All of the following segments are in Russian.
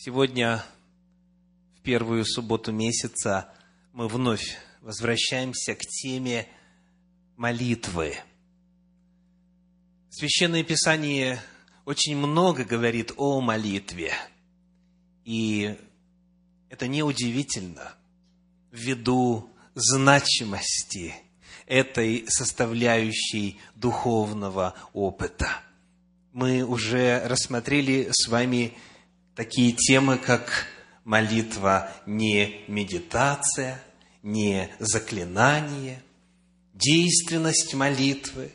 Сегодня, в первую субботу месяца, мы вновь возвращаемся к теме молитвы. Священное Писание очень много говорит о молитве. И это неудивительно ввиду значимости этой составляющей духовного опыта. Мы уже рассмотрели с вами такие темы, как молитва не медитация, не заклинание, действенность молитвы,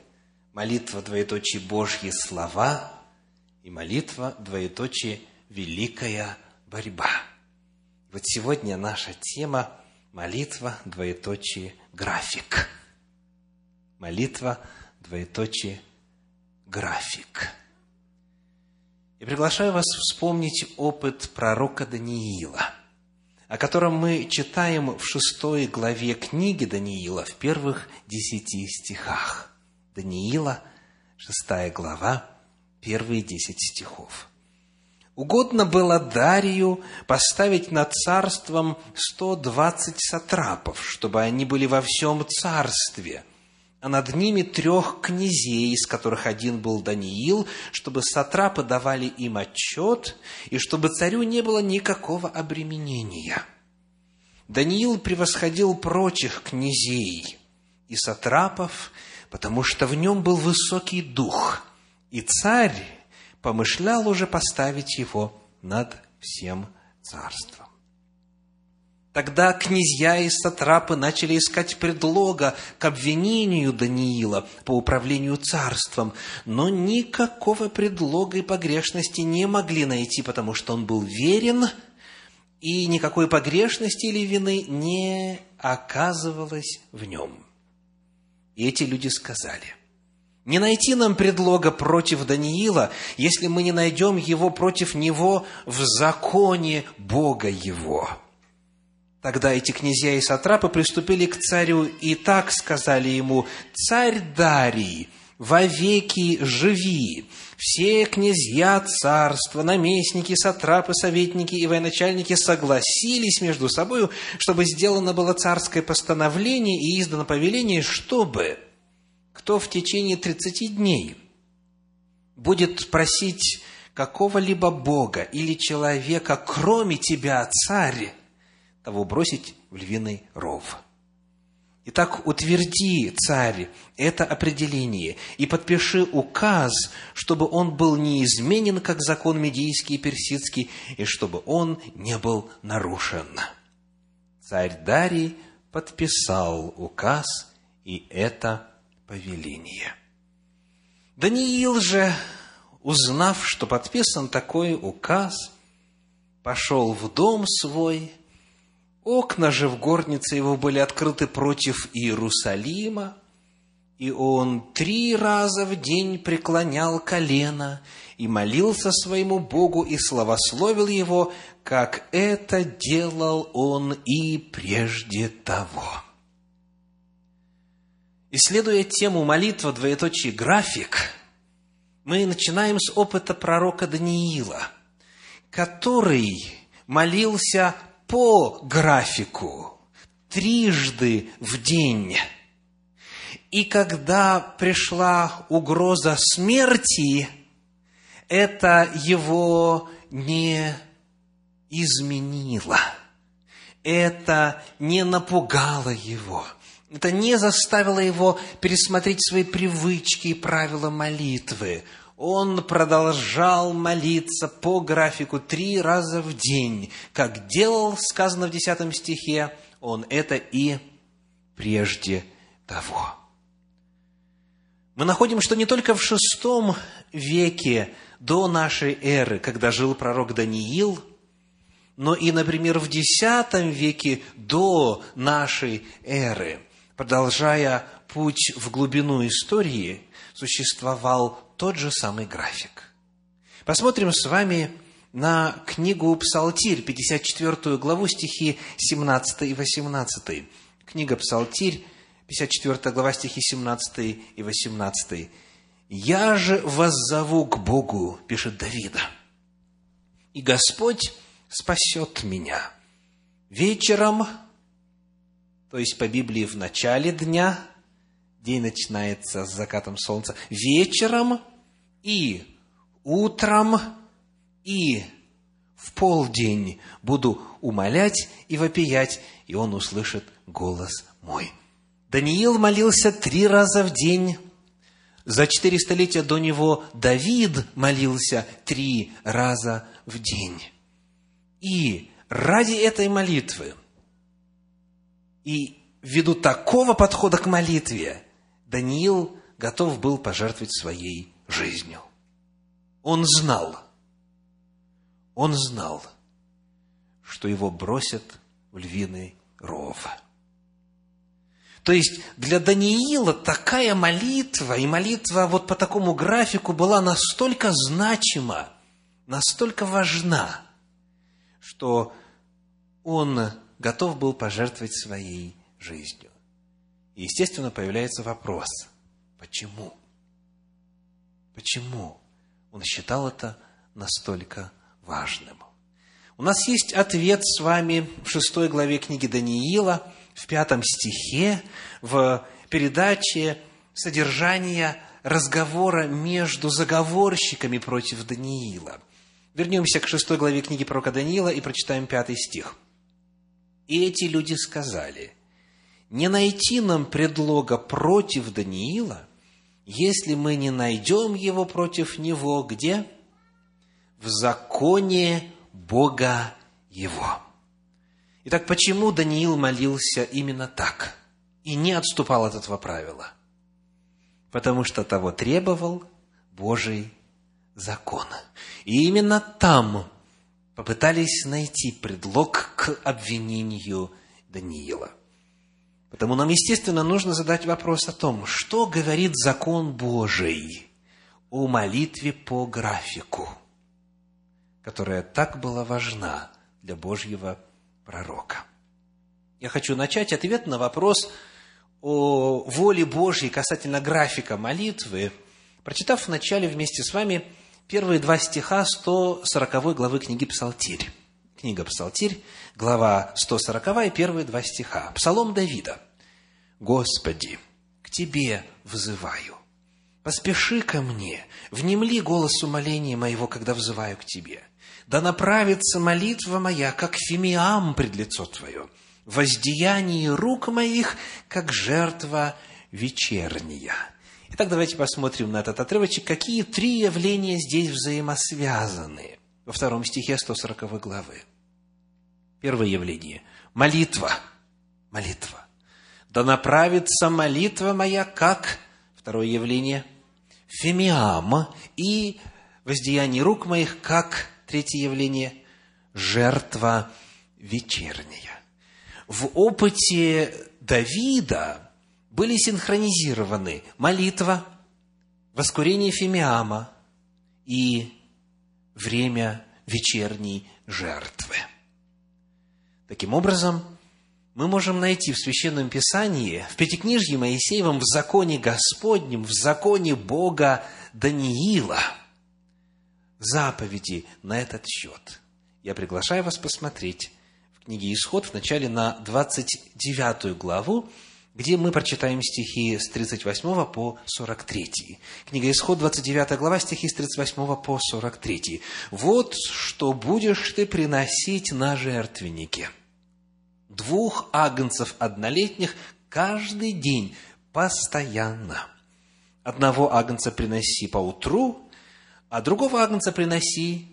молитва двоеточие Божьи слова и молитва двоеточие великая борьба. Вот сегодня наша тема молитва двоеточие график. Молитва двоеточие график. И приглашаю вас вспомнить опыт пророка Даниила, о котором мы читаем в шестой главе книги Даниила, в первых десяти стихах. Даниила, шестая глава, первые десять стихов. Угодно было Дарию поставить над царством сто двадцать сатрапов, чтобы они были во всем царстве – а над ними трех князей, из которых один был Даниил, чтобы сатрапы давали им отчет, и чтобы царю не было никакого обременения. Даниил превосходил прочих князей и сатрапов, потому что в нем был высокий дух, и царь помышлял уже поставить его над всем царством. Тогда князья и сатрапы начали искать предлога к обвинению Даниила по управлению царством, но никакого предлога и погрешности не могли найти, потому что он был верен, и никакой погрешности или вины не оказывалось в нем. И эти люди сказали, не найти нам предлога против Даниила, если мы не найдем его против него в законе Бога его – Тогда эти князья и сатрапы приступили к царю и так сказали ему, «Царь Дарий, вовеки живи! Все князья царства, наместники, сатрапы, советники и военачальники согласились между собой, чтобы сделано было царское постановление и издано повеление, чтобы кто в течение тридцати дней будет просить какого-либо бога или человека, кроме тебя, царь, того бросить в львиный ров. Итак, утверди, царь, это определение и подпиши указ, чтобы он был неизменен, как закон медийский и персидский, и чтобы он не был нарушен. Царь Дарий подписал указ и это повеление. Даниил же, узнав, что подписан такой указ, пошел в дом свой – Окна же в горнице его были открыты против Иерусалима, и он три раза в день преклонял колено и молился своему Богу и славословил его, как это делал он и прежде того. Исследуя тему молитва, двоеточие график, мы начинаем с опыта пророка Даниила, который молился по графику, трижды в день. И когда пришла угроза смерти, это его не изменило. Это не напугало его. Это не заставило его пересмотреть свои привычки и правила молитвы он продолжал молиться по графику три раза в день, как делал, сказано в десятом стихе, он это и прежде того. Мы находим, что не только в шестом веке до нашей эры, когда жил пророк Даниил, но и, например, в десятом веке до нашей эры, продолжая путь в глубину истории, существовал тот же самый график. Посмотрим с вами на книгу Псалтирь, 54 главу, стихи 17 и 18. Книга Псалтирь, 54 глава, стихи 17 и 18. «Я же воззову к Богу», пишет Давида, «и Господь спасет меня. Вечером, то есть по Библии в начале дня, день начинается с закатом солнца, вечером и утром и в полдень буду умолять и вопиять, и он услышит голос мой. Даниил молился три раза в день. За четыре столетия до него Давид молился три раза в день. И ради этой молитвы и ввиду такого подхода к молитве Даниил готов был пожертвовать своей жизнью. Он знал, он знал, что его бросят в львиный ров. То есть для Даниила такая молитва и молитва вот по такому графику была настолько значима, настолько важна, что он готов был пожертвовать своей жизнью. И, естественно, появляется вопрос, почему? Почему он считал это настолько важным? У нас есть ответ с вами в шестой главе книги Даниила, в пятом стихе, в передаче содержания разговора между заговорщиками против Даниила. Вернемся к шестой главе книги пророка Даниила и прочитаем пятый стих. «И эти люди сказали, не найти нам предлога против Даниила, если мы не найдем его против него где? В законе Бога его. Итак, почему Даниил молился именно так и не отступал от этого правила? Потому что того требовал Божий закон. И именно там попытались найти предлог к обвинению Даниила. Потому нам, естественно, нужно задать вопрос о том, что говорит закон Божий о молитве по графику – которая так была важна для Божьего пророка. Я хочу начать ответ на вопрос о воле Божьей касательно графика молитвы, прочитав вначале вместе с вами первые два стиха 140 главы книги Псалтирь. Книга Псалтирь, глава 140 и первые два стиха. Псалом Давида. «Господи, к Тебе взываю, поспеши ко мне, внемли голос умоления моего, когда взываю к Тебе. Да направится молитва моя, как фимиам пред лицо Твое, воздеяние рук моих, как жертва вечерняя». Итак, давайте посмотрим на этот отрывочек, какие три явления здесь взаимосвязаны во втором стихе 140 главы. Первое явление – молитва. Молитва. «Да направится молитва моя, как...» Второе явление – фемиам и воздеяние рук моих, как Третье явление – жертва вечерняя. В опыте Давида были синхронизированы молитва, воскурение фимиама и время вечерней жертвы. Таким образом, мы можем найти в Священном Писании, в Пятикнижье Моисеевом, в законе Господнем, в законе Бога Даниила – заповеди на этот счет. Я приглашаю вас посмотреть в книге «Исход» в начале на 29 главу, где мы прочитаем стихи с 38 по 43. Книга «Исход», 29 глава, стихи с 38 по 43. «Вот что будешь ты приносить на жертвеннике. Двух агнцев однолетних каждый день, постоянно. Одного агнца приноси по утру, а другого агнца приноси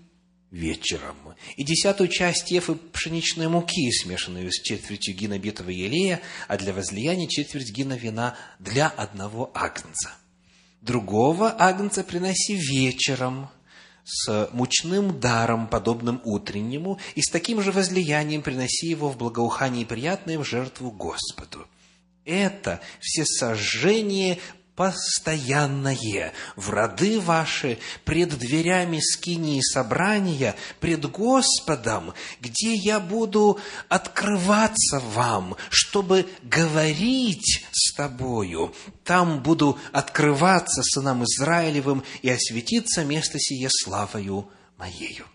вечером. И десятую часть ефы пшеничной муки, смешанную с четвертью гина битого елея, а для возлияния четверть гина вина для одного агнца. Другого агнца приноси вечером, с мучным даром, подобным утреннему, и с таким же возлиянием приноси его в благоухание приятное в жертву Господу. Это все сожжение постоянное в роды ваши, пред дверями скинии собрания, пред Господом, где я буду открываться вам, чтобы говорить с тобою. Там буду открываться сынам Израилевым и осветиться место сие славою моею.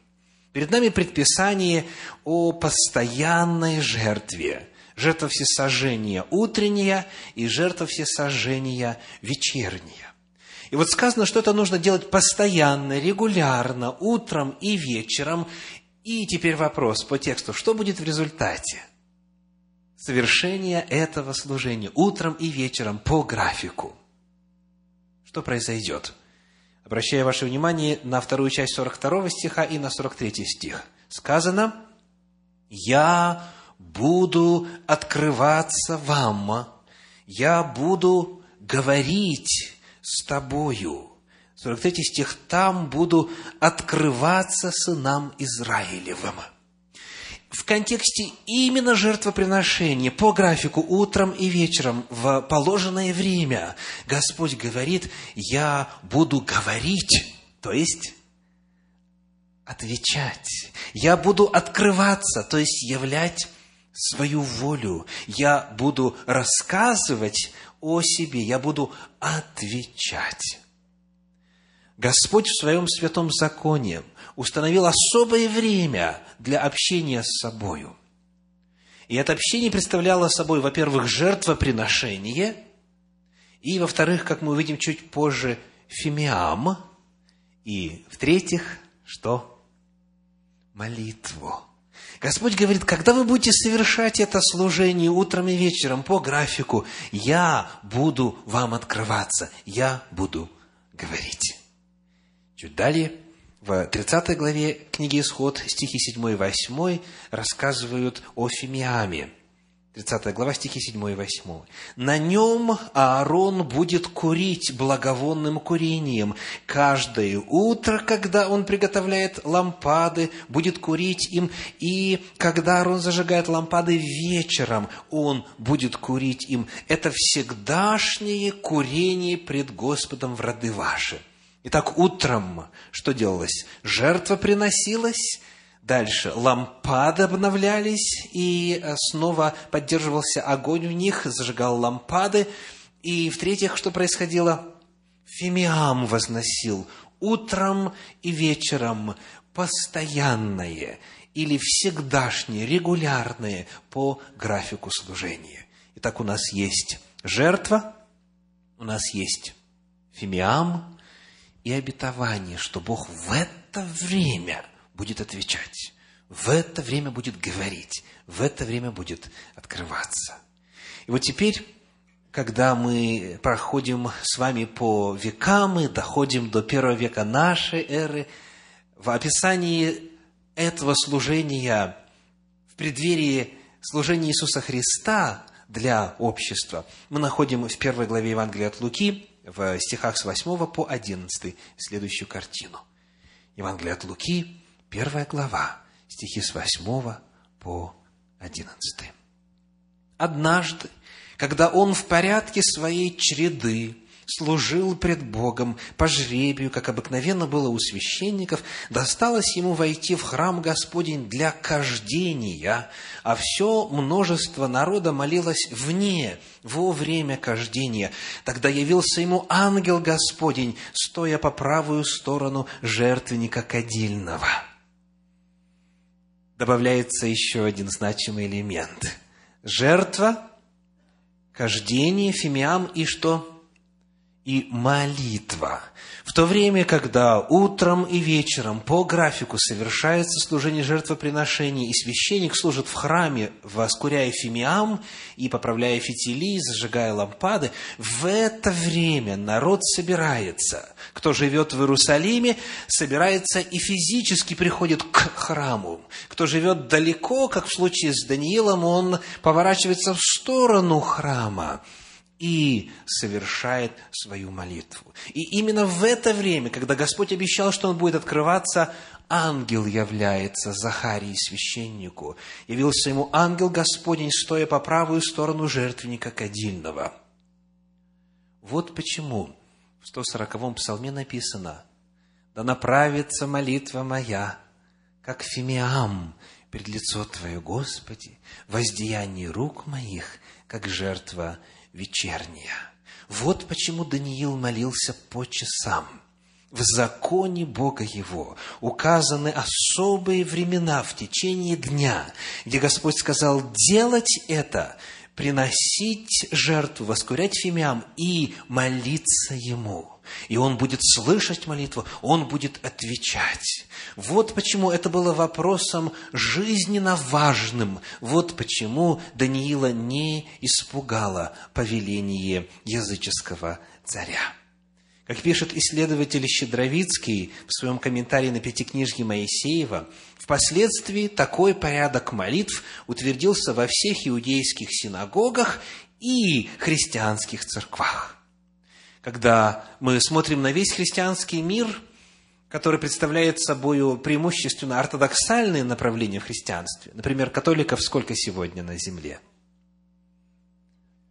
Перед нами предписание о постоянной жертве. Жертва всесожжения утренняя и жертва всесожжения вечерняя. И вот сказано, что это нужно делать постоянно, регулярно, утром и вечером. И теперь вопрос по тексту, что будет в результате? Совершения этого служения утром и вечером по графику. Что произойдет? Обращаю ваше внимание на вторую часть 42 стиха и на 43 стих. Сказано, «Я буду открываться вам, я буду говорить с тобою». 43 стих, «Там буду открываться сынам Израилевым» в контексте именно жертвоприношения по графику утром и вечером в положенное время Господь говорит, я буду говорить, то есть отвечать. Я буду открываться, то есть являть свою волю. Я буду рассказывать о себе, я буду отвечать. Господь в своем святом законе установил особое время для общения с собою. И это общение представляло собой, во-первых, жертвоприношение, и, во-вторых, как мы увидим чуть позже, фимиам, и, в-третьих, что? Молитву. Господь говорит, когда вы будете совершать это служение утром и вечером по графику, я буду вам открываться, я буду говорить. Чуть далее, в 30 главе книги Исход, стихи 7 и 8 рассказывают о Фимиаме. 30 глава, стихи 7 и 8. «На нем Аарон будет курить благовонным курением. Каждое утро, когда он приготовляет лампады, будет курить им. И когда Аарон зажигает лампады вечером, он будет курить им. Это всегдашнее курение пред Господом в роды ваши». Итак, утром что делалось? Жертва приносилась, дальше лампады обновлялись, и э, снова поддерживался огонь в них, зажигал лампады. И в-третьих, что происходило? Фимиам возносил утром и вечером постоянное или всегдашнее, регулярное по графику служения. Итак, у нас есть жертва, у нас есть фимиам, и обетование, что Бог в это время будет отвечать, в это время будет говорить, в это время будет открываться. И вот теперь, когда мы проходим с вами по векам, мы доходим до первого века нашей эры, в описании этого служения, в преддверии служения Иисуса Христа для общества, мы находим в первой главе Евангелия от Луки, в стихах с 8 по 11 следующую картину. Евангелие от Луки, первая глава, стихи с 8 по 11. «Однажды, когда он в порядке своей череды служил пред Богом по жребию, как обыкновенно было у священников, досталось ему войти в храм Господень для кождения, а все множество народа молилось вне, во время кождения. Тогда явился ему ангел Господень, стоя по правую сторону жертвенника кадильного. Добавляется еще один значимый элемент. Жертва, кождение, фимиам и что? И молитва. В то время, когда утром и вечером по графику совершается служение жертвоприношений, и священник служит в храме, воскуряя фимиам и поправляя фитили, зажигая лампады, в это время народ собирается. Кто живет в Иерусалиме, собирается и физически приходит к храму. Кто живет далеко, как в случае с Даниилом, он поворачивается в сторону храма и совершает свою молитву. И именно в это время, когда Господь обещал, что Он будет открываться, ангел является Захарии священнику. Явился ему ангел Господень, стоя по правую сторону жертвенника кадильного. Вот почему в 140-м псалме написано «Да направится молитва моя, как фимиам, пред лицо Твое, Господи, воздеяние рук моих, как жертва вечерняя. Вот почему Даниил молился по часам. в законе Бога Его указаны особые времена в течение дня, где Господь сказал делать это, приносить жертву, воскурять фимиам и молиться Ему. И Он будет слышать молитву, Он будет отвечать. Вот почему это было вопросом жизненно важным. Вот почему Даниила не испугало повеление языческого царя. Как пишет исследователь Щедровицкий в своем комментарии на Пятикнижье Моисеева, впоследствии такой порядок молитв утвердился во всех иудейских синагогах и христианских церквах. Когда мы смотрим на весь христианский мир, который представляет собой преимущественно ортодоксальные направления в христианстве, например, католиков сколько сегодня на земле?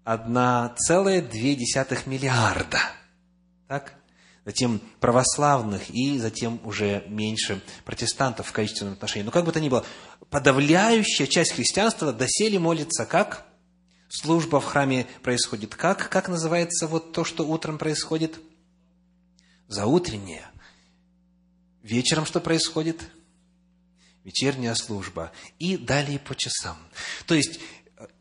1,2 миллиарда – так? затем православных и затем уже меньше протестантов в количественном отношении. Но как бы то ни было, подавляющая часть христианства доселе молится как? Служба в храме происходит как? Как называется вот то, что утром происходит? Заутренняя. Вечером что происходит? Вечерняя служба. И далее по часам. То есть,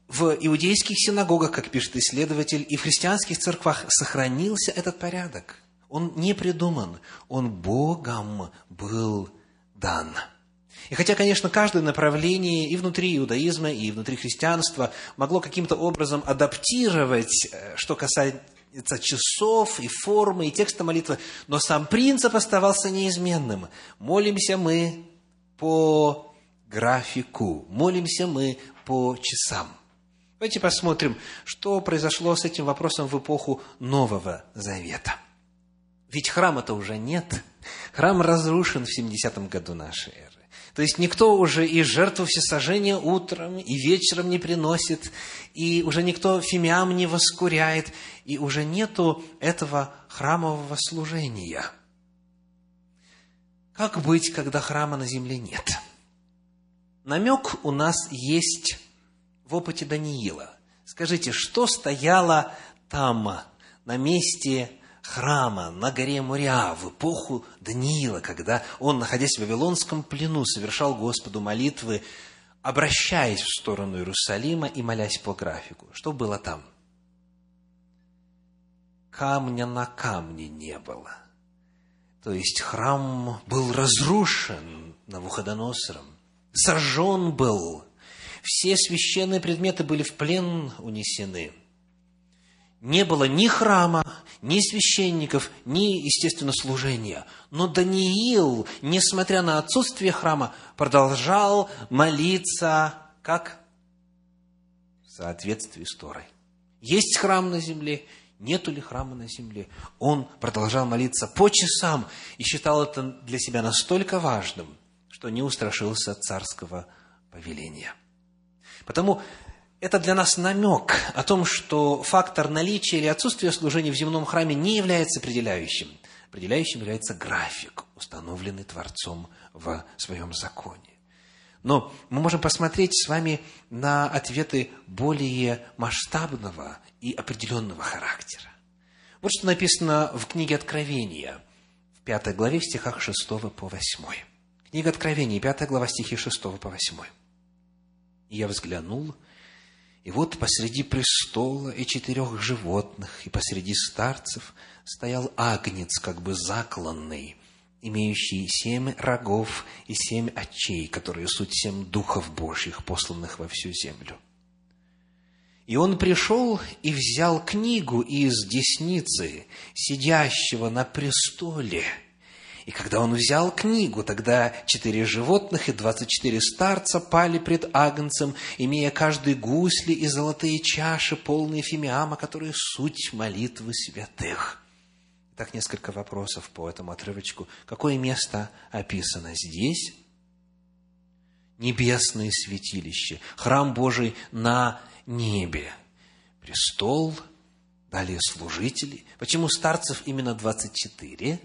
в иудейских синагогах, как пишет исследователь, и в христианских церквах сохранился этот порядок. Он не придуман, он Богом был дан. И хотя, конечно, каждое направление и внутри иудаизма, и внутри христианства могло каким-то образом адаптировать, э, что касается часов и формы, и текста молитвы, но сам принцип оставался неизменным. Молимся мы по графику, молимся мы по часам. Давайте посмотрим, что произошло с этим вопросом в эпоху Нового Завета. Ведь храма-то уже нет. Храм разрушен в 70-м году нашей эры. То есть никто уже и жертву всесожжения утром и вечером не приносит, и уже никто фимиам не воскуряет, и уже нету этого храмового служения. Как быть, когда храма на земле нет? Намек у нас есть в опыте Даниила. Скажите, что стояло там, на месте храма, на горе Муря, в эпоху Даниила, когда он, находясь в Вавилонском плену, совершал Господу молитвы, обращаясь в сторону Иерусалима и молясь по графику. Что было там? Камня на камне не было. То есть храм был разрушен Навуходоносором, сожжен был все священные предметы были в плен унесены. Не было ни храма, ни священников, ни, естественно, служения. Но Даниил, несмотря на отсутствие храма, продолжал молиться как? В соответствии с Торой. Есть храм на земле, нету ли храма на земле. Он продолжал молиться по часам и считал это для себя настолько важным, что не устрашился царского повеления. Потому это для нас намек о том, что фактор наличия или отсутствия служения в земном храме не является определяющим. Определяющим является график, установленный Творцом в своем законе. Но мы можем посмотреть с вами на ответы более масштабного и определенного характера. Вот что написано в книге Откровения, в пятой главе, в стихах 6 по 8. Книга Откровения, пятая глава, стихи 6 по 8. И я взглянул, и вот посреди престола и четырех животных, и посреди старцев стоял агнец, как бы закланный, имеющий семь рогов и семь очей, которые суть семь духов Божьих, посланных во всю землю. И он пришел и взял книгу из десницы, сидящего на престоле – и когда он взял книгу, тогда четыре животных и двадцать четыре старца пали пред Агнцем, имея каждый гусли и золотые чаши, полные фимиама, которые суть молитвы святых. Так несколько вопросов по этому отрывочку. Какое место описано здесь? Небесное святилище, храм Божий на небе, престол, далее служители. Почему старцев именно двадцать четыре?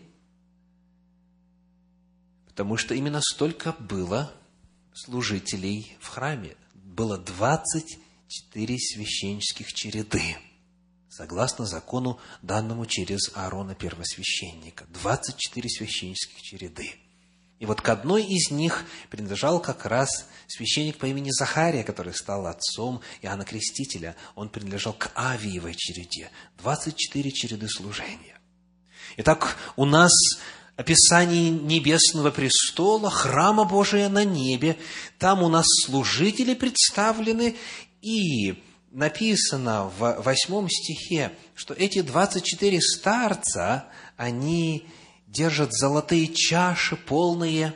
Потому что именно столько было служителей в храме. Было 24 священнических череды. согласно закону, данному через Аарона первосвященника. 24 священнических череды. И вот к одной из них принадлежал как раз священник по имени Захария, который стал отцом Иоанна Крестителя. Он принадлежал к Авиевой череде. 24 череды служения. Итак, у нас описание небесного престола, храма Божия на небе. Там у нас служители представлены, и написано в восьмом стихе, что эти 24 старца, они держат золотые чаши, полные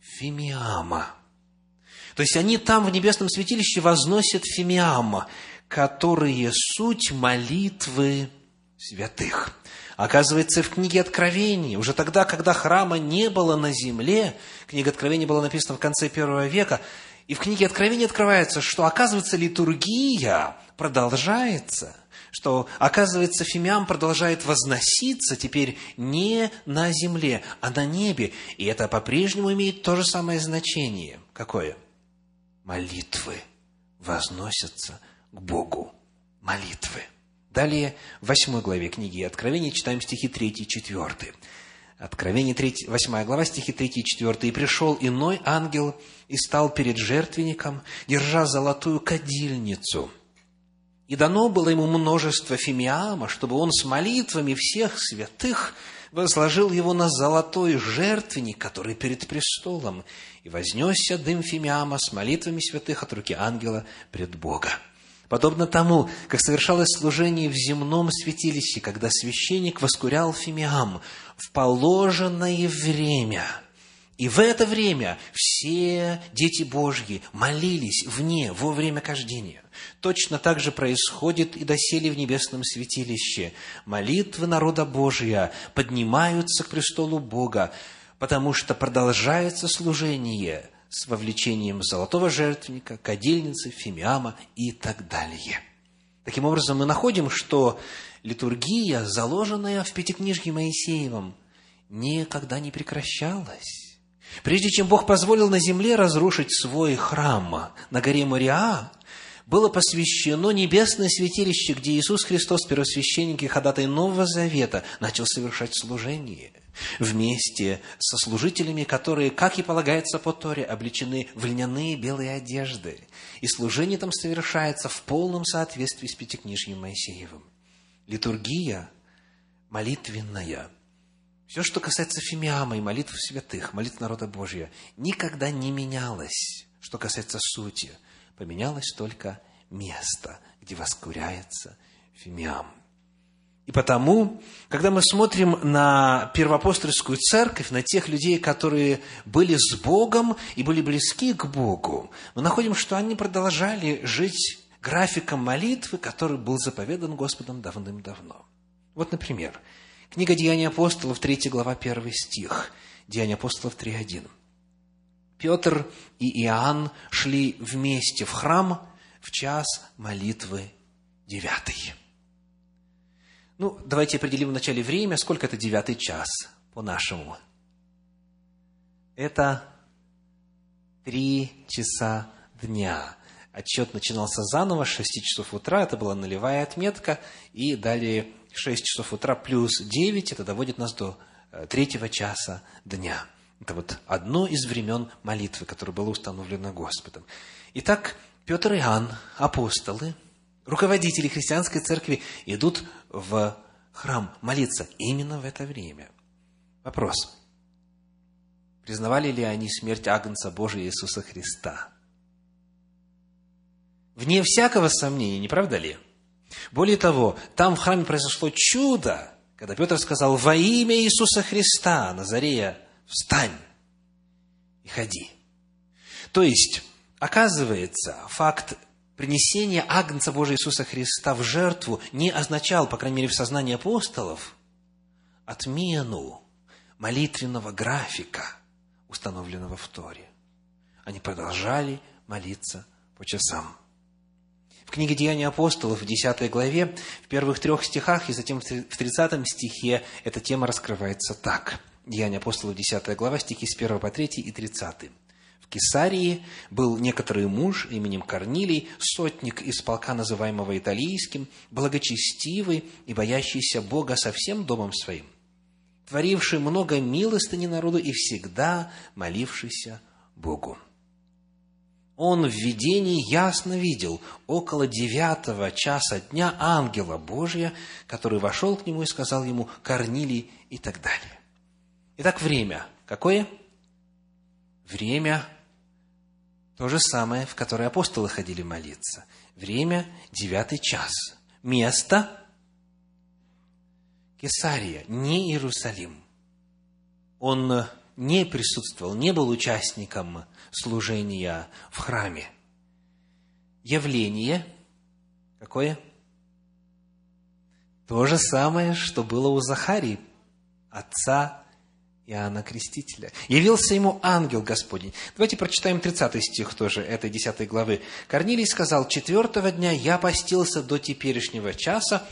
фимиама. То есть они там в небесном святилище возносят фимиама, которые суть молитвы святых. Оказывается, в книге Откровений, уже тогда, когда храма не было на земле, книга Откровений была написана в конце первого века, и в книге Откровения открывается, что, оказывается, литургия продолжается, что, оказывается, фимиам продолжает возноситься теперь не на земле, а на небе. И это по-прежнему имеет то же самое значение. Какое? Молитвы возносятся к Богу. Молитвы. Далее, в восьмой главе книги Откровения читаем стихи 3 и 4. Откровение 3, 8 глава, стихи 3 и 4. «И пришел иной ангел и стал перед жертвенником, держа золотую кадильницу. И дано было ему множество фимиама, чтобы он с молитвами всех святых возложил его на золотой жертвенник, который перед престолом, и вознесся дым фимиама с молитвами святых от руки ангела пред Бога. Подобно тому, как совершалось служение в земном святилище, когда священник воскурял фимиам в положенное время. И в это время все дети Божьи молились вне, во время кождения. Точно так же происходит и доселе в небесном святилище. Молитвы народа Божия поднимаются к престолу Бога, потому что продолжается служение – с вовлечением золотого жертвенника, кадильницы, фимиама и так далее. Таким образом, мы находим, что литургия, заложенная в Пятикнижье Моисеевом, никогда не прекращалась. Прежде чем Бог позволил на земле разрушить свой храм на горе Мариа, было посвящено небесное святилище, где Иисус Христос, первосвященник и ходатай Нового Завета, начал совершать служение вместе со служителями, которые, как и полагается по Торе, облечены в льняные белые одежды. И служение там совершается в полном соответствии с Пятикнижьем Моисеевым. Литургия молитвенная – все, что касается фимиама и молитв святых, молитв народа Божия, никогда не менялось, что касается сути – Поменялось только место, где воскуряется фимиам. И потому, когда мы смотрим на первоапостольскую церковь, на тех людей, которые были с Богом и были близки к Богу, мы находим, что они продолжали жить графиком молитвы, который был заповедан Господом давным-давно. Вот, например, книга Деяний апостолов, 3 глава, 1 стих. Деяния апостолов 3.1. Петр и Иоанн шли вместе в храм в час молитвы девятый. Ну, давайте определим в начале время, сколько это девятый час по-нашему. Это три часа дня. Отчет начинался заново с 6 часов утра, это была нулевая отметка, и далее 6 часов утра плюс 9, это доводит нас до э, третьего часа дня. Это вот одно из времен молитвы, которое было установлено Господом. Итак, Петр и Иоанн, апостолы, руководители христианской церкви, идут в храм молиться именно в это время. Вопрос. Признавали ли они смерть Агнца Божия Иисуса Христа? Вне всякого сомнения, не правда ли? Более того, там в храме произошло чудо, когда Петр сказал «Во имя Иисуса Христа, Назарея, встань и ходи. То есть, оказывается, факт принесения Агнца Божия Иисуса Христа в жертву не означал, по крайней мере, в сознании апостолов, отмену молитвенного графика, установленного в Торе. Они продолжали молиться по часам. В книге «Деяния апостолов» в 10 главе, в первых трех стихах и затем в 30 стихе эта тема раскрывается так – Деяния апостолов, 10 глава, стихи с 1 по 3 и 30. в Кесарии был некоторый муж именем Корнилий, сотник из полка, называемого Италийским, благочестивый и боящийся Бога со всем домом своим, творивший много милостыни народу и всегда молившийся Богу. Он в видении ясно видел около девятого часа дня ангела Божия, который вошел к нему и сказал ему «Корнилий» и так далее. Итак, время какое? Время то же самое, в которое апостолы ходили молиться. Время – девятый час. Место – Кесария, не Иерусалим. Он не присутствовал, не был участником служения в храме. Явление какое? То же самое, что было у Захарии, отца Иоанна Крестителя. Явился ему ангел Господень. Давайте прочитаем 30 стих тоже этой 10 главы. Корнилий сказал, «Четвертого дня я постился до теперешнего часа,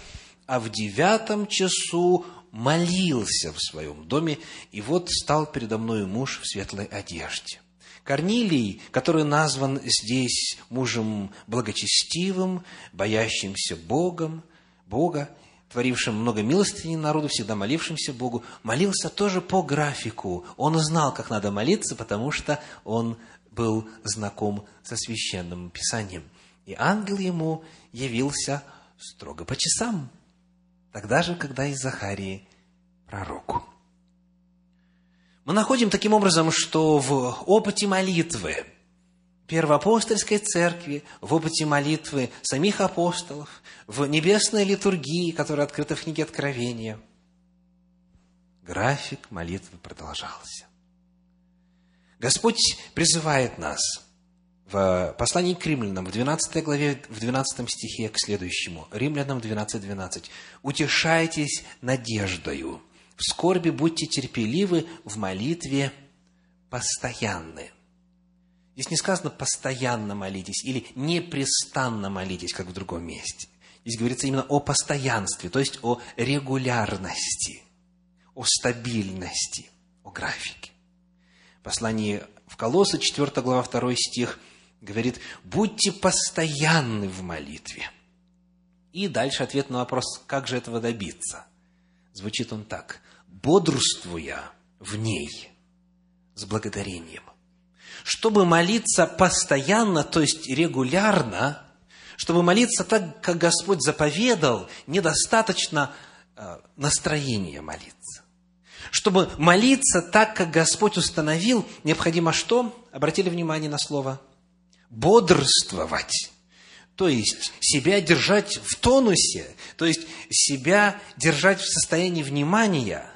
а в девятом часу молился в своем доме, и вот стал передо мною муж в светлой одежде». Корнилий, который назван здесь мужем благочестивым, боящимся Богом, Бога, творившим много милостыни народу, всегда молившимся Богу, молился тоже по графику. Он знал, как надо молиться, потому что он был знаком со священным писанием. И ангел ему явился строго по часам, тогда же, когда и Захарии пророку. Мы находим таким образом, что в опыте молитвы первоапостольской церкви, в опыте молитвы самих апостолов, в небесной литургии, которая открыта в книге Откровения, график молитвы продолжался. Господь призывает нас в послании к римлянам, в 12 главе, в 12 стихе к следующему, римлянам 12, 12. «Утешайтесь надеждою, в скорби будьте терпеливы, в молитве постоянны». Здесь не сказано «постоянно молитесь» или «непрестанно молитесь», как в другом месте. Здесь говорится именно о постоянстве, то есть о регулярности, о стабильности, о графике. Послание в Колоссы, 4 глава, 2 стих, говорит, будьте постоянны в молитве. И дальше ответ на вопрос, как же этого добиться. Звучит он так, бодрствуя в ней с благодарением чтобы молиться постоянно, то есть регулярно, чтобы молиться так, как Господь заповедал, недостаточно э, настроения молиться. Чтобы молиться так, как Господь установил, необходимо что? Обратили внимание на слово? Бодрствовать. То есть себя держать в тонусе, то есть себя держать в состоянии внимания.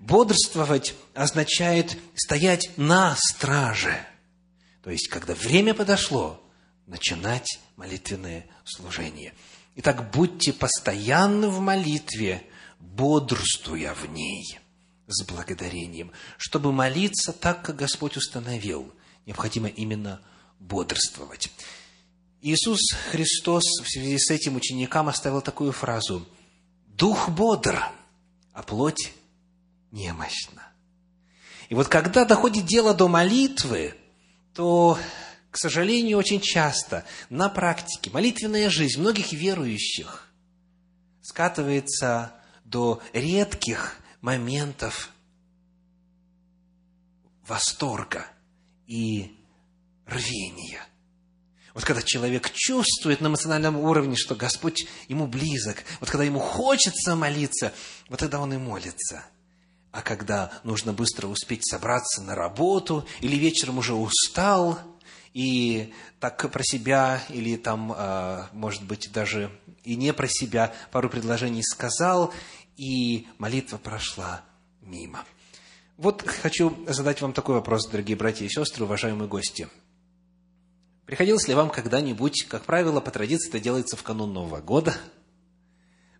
Бодрствовать означает стоять на страже – то есть, когда время подошло, начинать молитвенное служение. Итак, будьте постоянны в молитве, бодрствуя в ней с благодарением. Чтобы молиться так, как Господь установил, необходимо именно бодрствовать. Иисус Христос в связи с этим ученикам оставил такую фразу «Дух бодр, а плоть немощна». И вот когда доходит дело до молитвы, то, к сожалению, очень часто на практике молитвенная жизнь многих верующих скатывается до редких моментов восторга и рвения. Вот когда человек чувствует на эмоциональном уровне, что Господь ему близок, вот когда ему хочется молиться, вот тогда он и молится – а когда нужно быстро успеть собраться на работу, или вечером уже устал, и так про себя, или там, а, может быть, даже и не про себя пару предложений сказал, и молитва прошла мимо. Вот хочу задать вам такой вопрос, дорогие братья и сестры, уважаемые гости. Приходилось ли вам когда-нибудь, как правило, по традиции это делается в канун Нового года,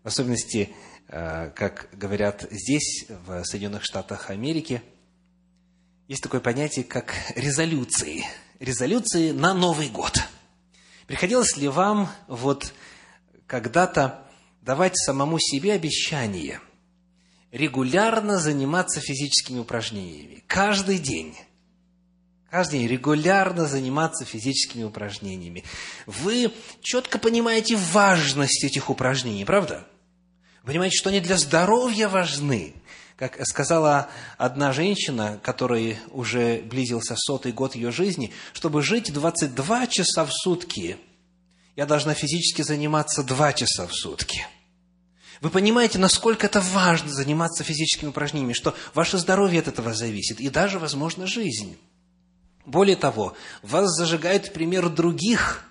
в особенности как говорят здесь, в Соединенных Штатах Америки, есть такое понятие, как резолюции. Резолюции на Новый год. Приходилось ли вам вот когда-то давать самому себе обещание регулярно заниматься физическими упражнениями? Каждый день. каждый день регулярно заниматься физическими упражнениями. Вы четко понимаете важность этих упражнений, правда? Понимаете, что они для здоровья важны. Как сказала одна женщина, которой уже близился сотый год ее жизни, чтобы жить 22 часа в сутки, я должна физически заниматься 2 часа в сутки. Вы понимаете, насколько это важно заниматься физическими упражнениями, что ваше здоровье от этого зависит, и даже, возможно, жизнь. Более того, вас зажигает пример других,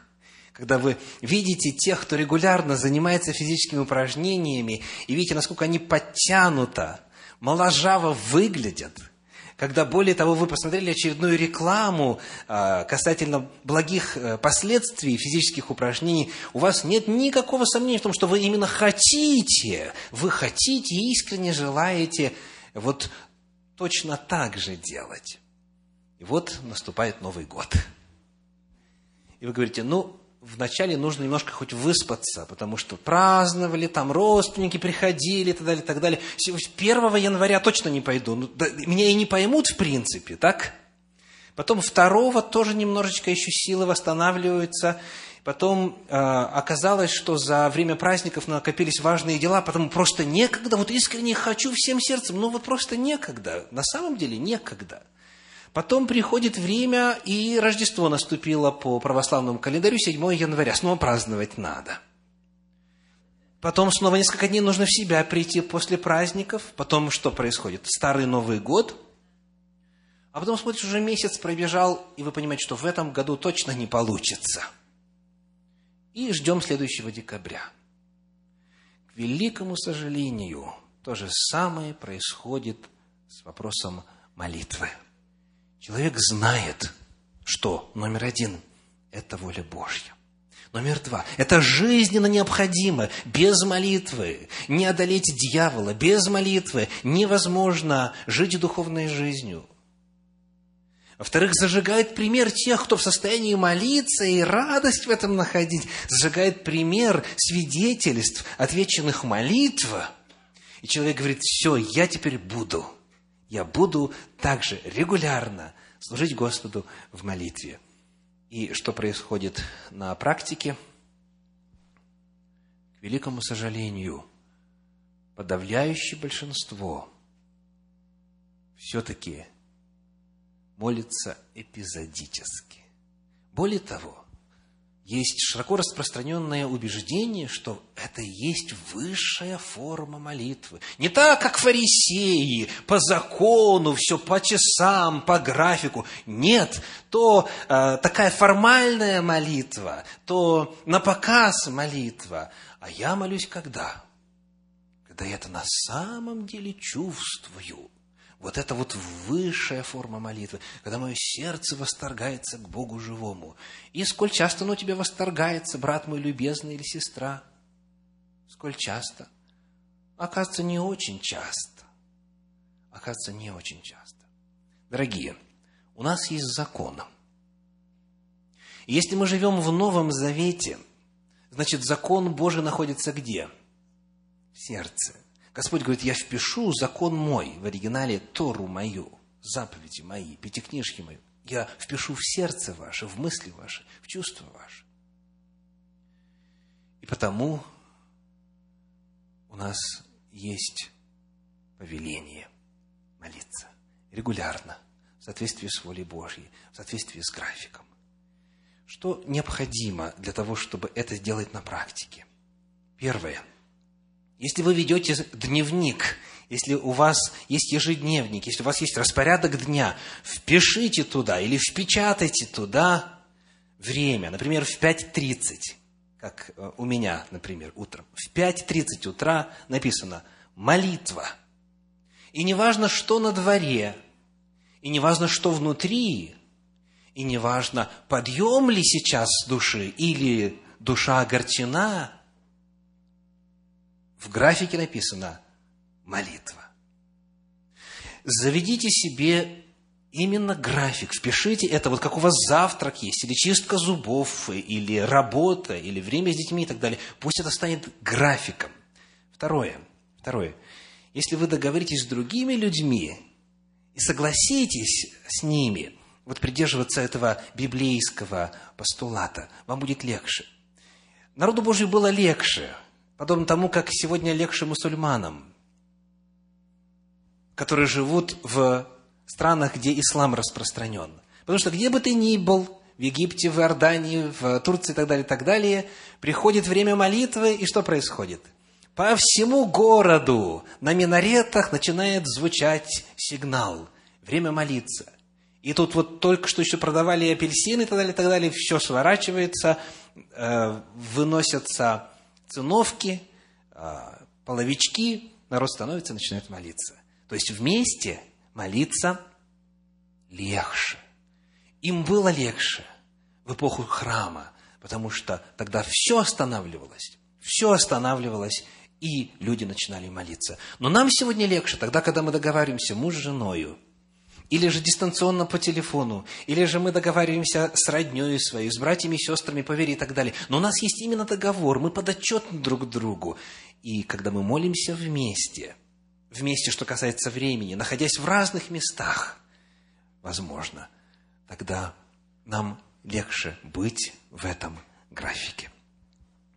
когда вы видите тех, кто регулярно занимается физическими упражнениями, и видите, насколько они подтянуто, моложаво выглядят – когда, более того, вы посмотрели очередную рекламу а, касательно благих э, последствий физических упражнений, у вас нет никакого сомнения в том, что вы именно хотите, вы хотите и искренне желаете вот точно так же делать. И вот наступает Новый год. И вы говорите, ну, вначале нужно немножко хоть выспаться, потому что праздновали, там родственники приходили и так далее, и так далее. 1 января точно не пойду. Ну, да, меня и не поймут в принципе, так? Потом второго тоже немножечко еще силы восстанавливаются. Потом э, оказалось, что за время праздников накопились важные дела, потому просто некогда, вот искренне хочу всем сердцем, но вот просто некогда. На самом деле некогда. Потом приходит время, и Рождество наступило по православному календарю 7 января. Снова праздновать надо. Потом снова несколько дней нужно в себя прийти после праздников. Потом что происходит? Старый Новый год. А потом, смотришь, уже месяц пробежал, и вы понимаете, что в этом году точно не получится. И ждем следующего декабря. К великому сожалению, то же самое происходит с вопросом молитвы. Человек знает, что номер один – это воля Божья. Номер два – это жизненно необходимо. Без молитвы не одолеть дьявола. Без молитвы невозможно жить духовной жизнью. Во-вторых, зажигает пример тех, кто в состоянии молиться и радость в этом находить. Зажигает пример свидетельств, отвеченных молитв. И человек говорит, все, я теперь буду – я буду также регулярно служить Господу в молитве. И что происходит на практике? К великому сожалению, подавляющее большинство все-таки молится эпизодически. Более того, есть широко распространенное убеждение, что это есть высшая форма молитвы. Не так, как фарисеи, по закону, все по часам, по графику. Нет, то э, такая формальная молитва, то на показ молитва. А я молюсь когда? Когда я это на самом деле чувствую – вот это вот высшая форма молитвы, когда мое сердце восторгается к Богу живому. И сколь часто оно тебе восторгается, брат мой любезный или сестра? Сколь часто? Оказывается, не очень часто. Оказывается, не очень часто. Дорогие, у нас есть закон. если мы живем в Новом Завете, значит, закон Божий находится где? В сердце. Господь говорит, я впишу закон мой, в оригинале Тору мою, заповеди мои, пятикнижки мои. Я впишу в сердце ваше, в мысли ваши, в чувства ваши. И потому у нас есть повеление молиться регулярно, в соответствии с волей Божьей, в соответствии с графиком. Что необходимо для того, чтобы это сделать на практике? Первое – если вы ведете дневник, если у вас есть ежедневник, если у вас есть распорядок дня, впишите туда или впечатайте туда время, например, в 5.30, как э, у меня, например, утром. В 5.30 утра написано «молитва». И не важно, что на дворе, и не важно, что внутри, и не важно, подъем ли сейчас души, или душа огорчена – в графике написано молитва. Заведите себе именно график, впишите это, вот как у вас завтрак есть, или чистка зубов, или работа, или время с детьми и так далее. Пусть это станет графиком. Второе. Второе. Если вы договоритесь с другими людьми и согласитесь с ними вот придерживаться этого библейского постулата, вам будет легче. Народу Божию было легче, подобно тому, как сегодня легче мусульманам, которые живут в странах, где ислам распространен. Потому что где бы ты ни был, в Египте, в Иордании, в Турции и так далее, и так далее, приходит время молитвы, и что происходит? По всему городу на минаретах начинает звучать сигнал. Время молиться. И тут вот только что еще продавали апельсины и так далее, и так далее, все сворачивается, э, выносятся циновки, э, половички, народ становится и начинает молиться. То есть вместе молиться легче. Им было легче в эпоху храма, потому что тогда все останавливалось, все останавливалось, и люди начинали молиться. Но нам сегодня легче, тогда, когда мы договариваемся муж с женою, или же дистанционно по телефону, или же мы договариваемся с родней своей, с братьями сестрами по вере и так далее. Но у нас есть именно договор, мы подотчетны друг другу. И когда мы молимся вместе, вместе, что касается времени, находясь в разных местах, возможно, тогда нам легче быть в этом графике.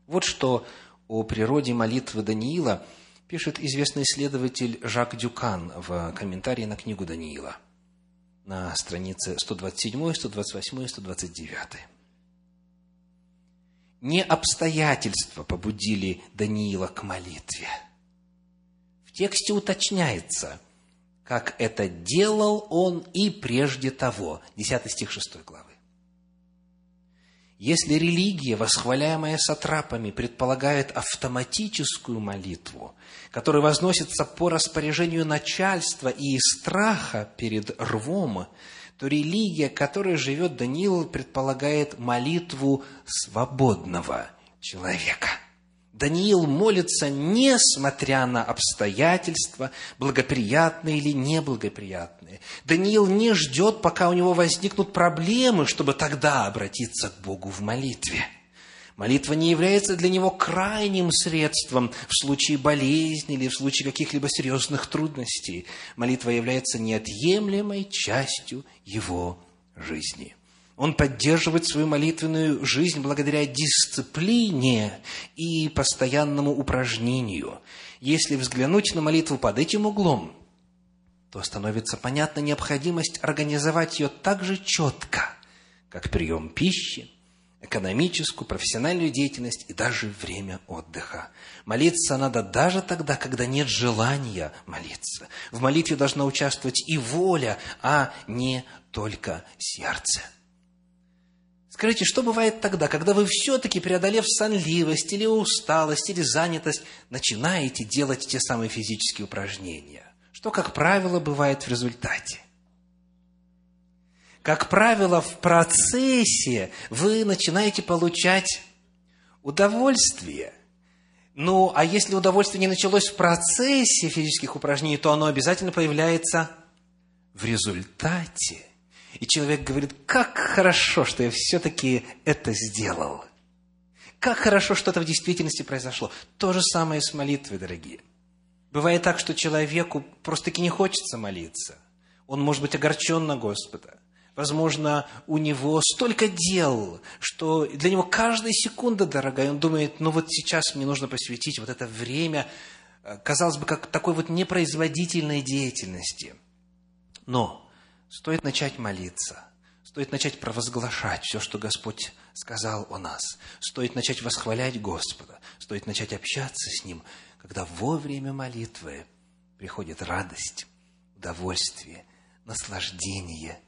Вот что о природе молитвы Даниила пишет известный исследователь Жак Дюкан в комментарии на книгу Даниила на странице 127, 128 и 129. Не обстоятельства побудили Даниила к молитве. В тексте уточняется, как это делал он и прежде того. 10 стих 6 главы. Если религия, восхваляемая сатрапами, предполагает автоматическую молитву, которая возносится по распоряжению начальства и из страха перед рвом, то религия, которой живет Даниил, предполагает молитву свободного человека – Даниил молится, несмотря на обстоятельства, благоприятные или неблагоприятные. Даниил не ждет, пока у него возникнут проблемы, чтобы тогда обратиться к Богу в молитве. Молитва не является для него крайним средством в случае болезни или в случае каких-либо серьезных трудностей. Молитва является неотъемлемой частью его жизни. Он поддерживает свою молитвенную жизнь благодаря дисциплине и постоянному упражнению. Если взглянуть на молитву под этим углом, то становится понятна необходимость организовать ее так же четко, как прием пищи, экономическую, профессиональную деятельность и даже время отдыха. Молиться надо даже тогда, когда нет желания молиться. В молитве должна участвовать и воля, а не только сердце. Скажите, что бывает тогда, когда вы все-таки, преодолев сонливость или усталость или занятость, начинаете делать те самые физические упражнения? Что, как правило, бывает в результате? Как правило, в процессе вы начинаете получать удовольствие. Ну, а если удовольствие не началось в процессе физических упражнений, то оно обязательно появляется в результате – и человек говорит, как хорошо, что я все-таки это сделал. Как хорошо, что это в действительности произошло. То же самое с молитвой, дорогие. Бывает так, что человеку просто-таки не хочется молиться. Он может быть огорчен на Господа. Возможно, у него столько дел, что для него каждая секунда дорогая. Он думает, ну вот сейчас мне нужно посвятить вот это время, э, казалось бы, как такой вот непроизводительной деятельности. Но Стоит начать молиться, стоит начать провозглашать все, что Господь сказал о нас, стоит начать восхвалять Господа, стоит начать общаться с Ним, когда во время молитвы приходит радость, удовольствие, наслаждение.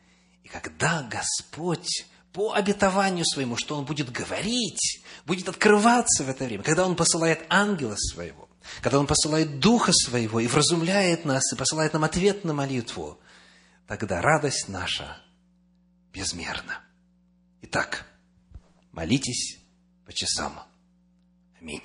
И когда Господь по обетованию своему, что Он будет говорить, будет открываться в это время, когда Он посылает ангела своего, когда Он посылает Духа Своего и вразумляет нас, и посылает нам ответ на молитву, тогда радость наша безмерна. Итак, молитесь по часам. Аминь.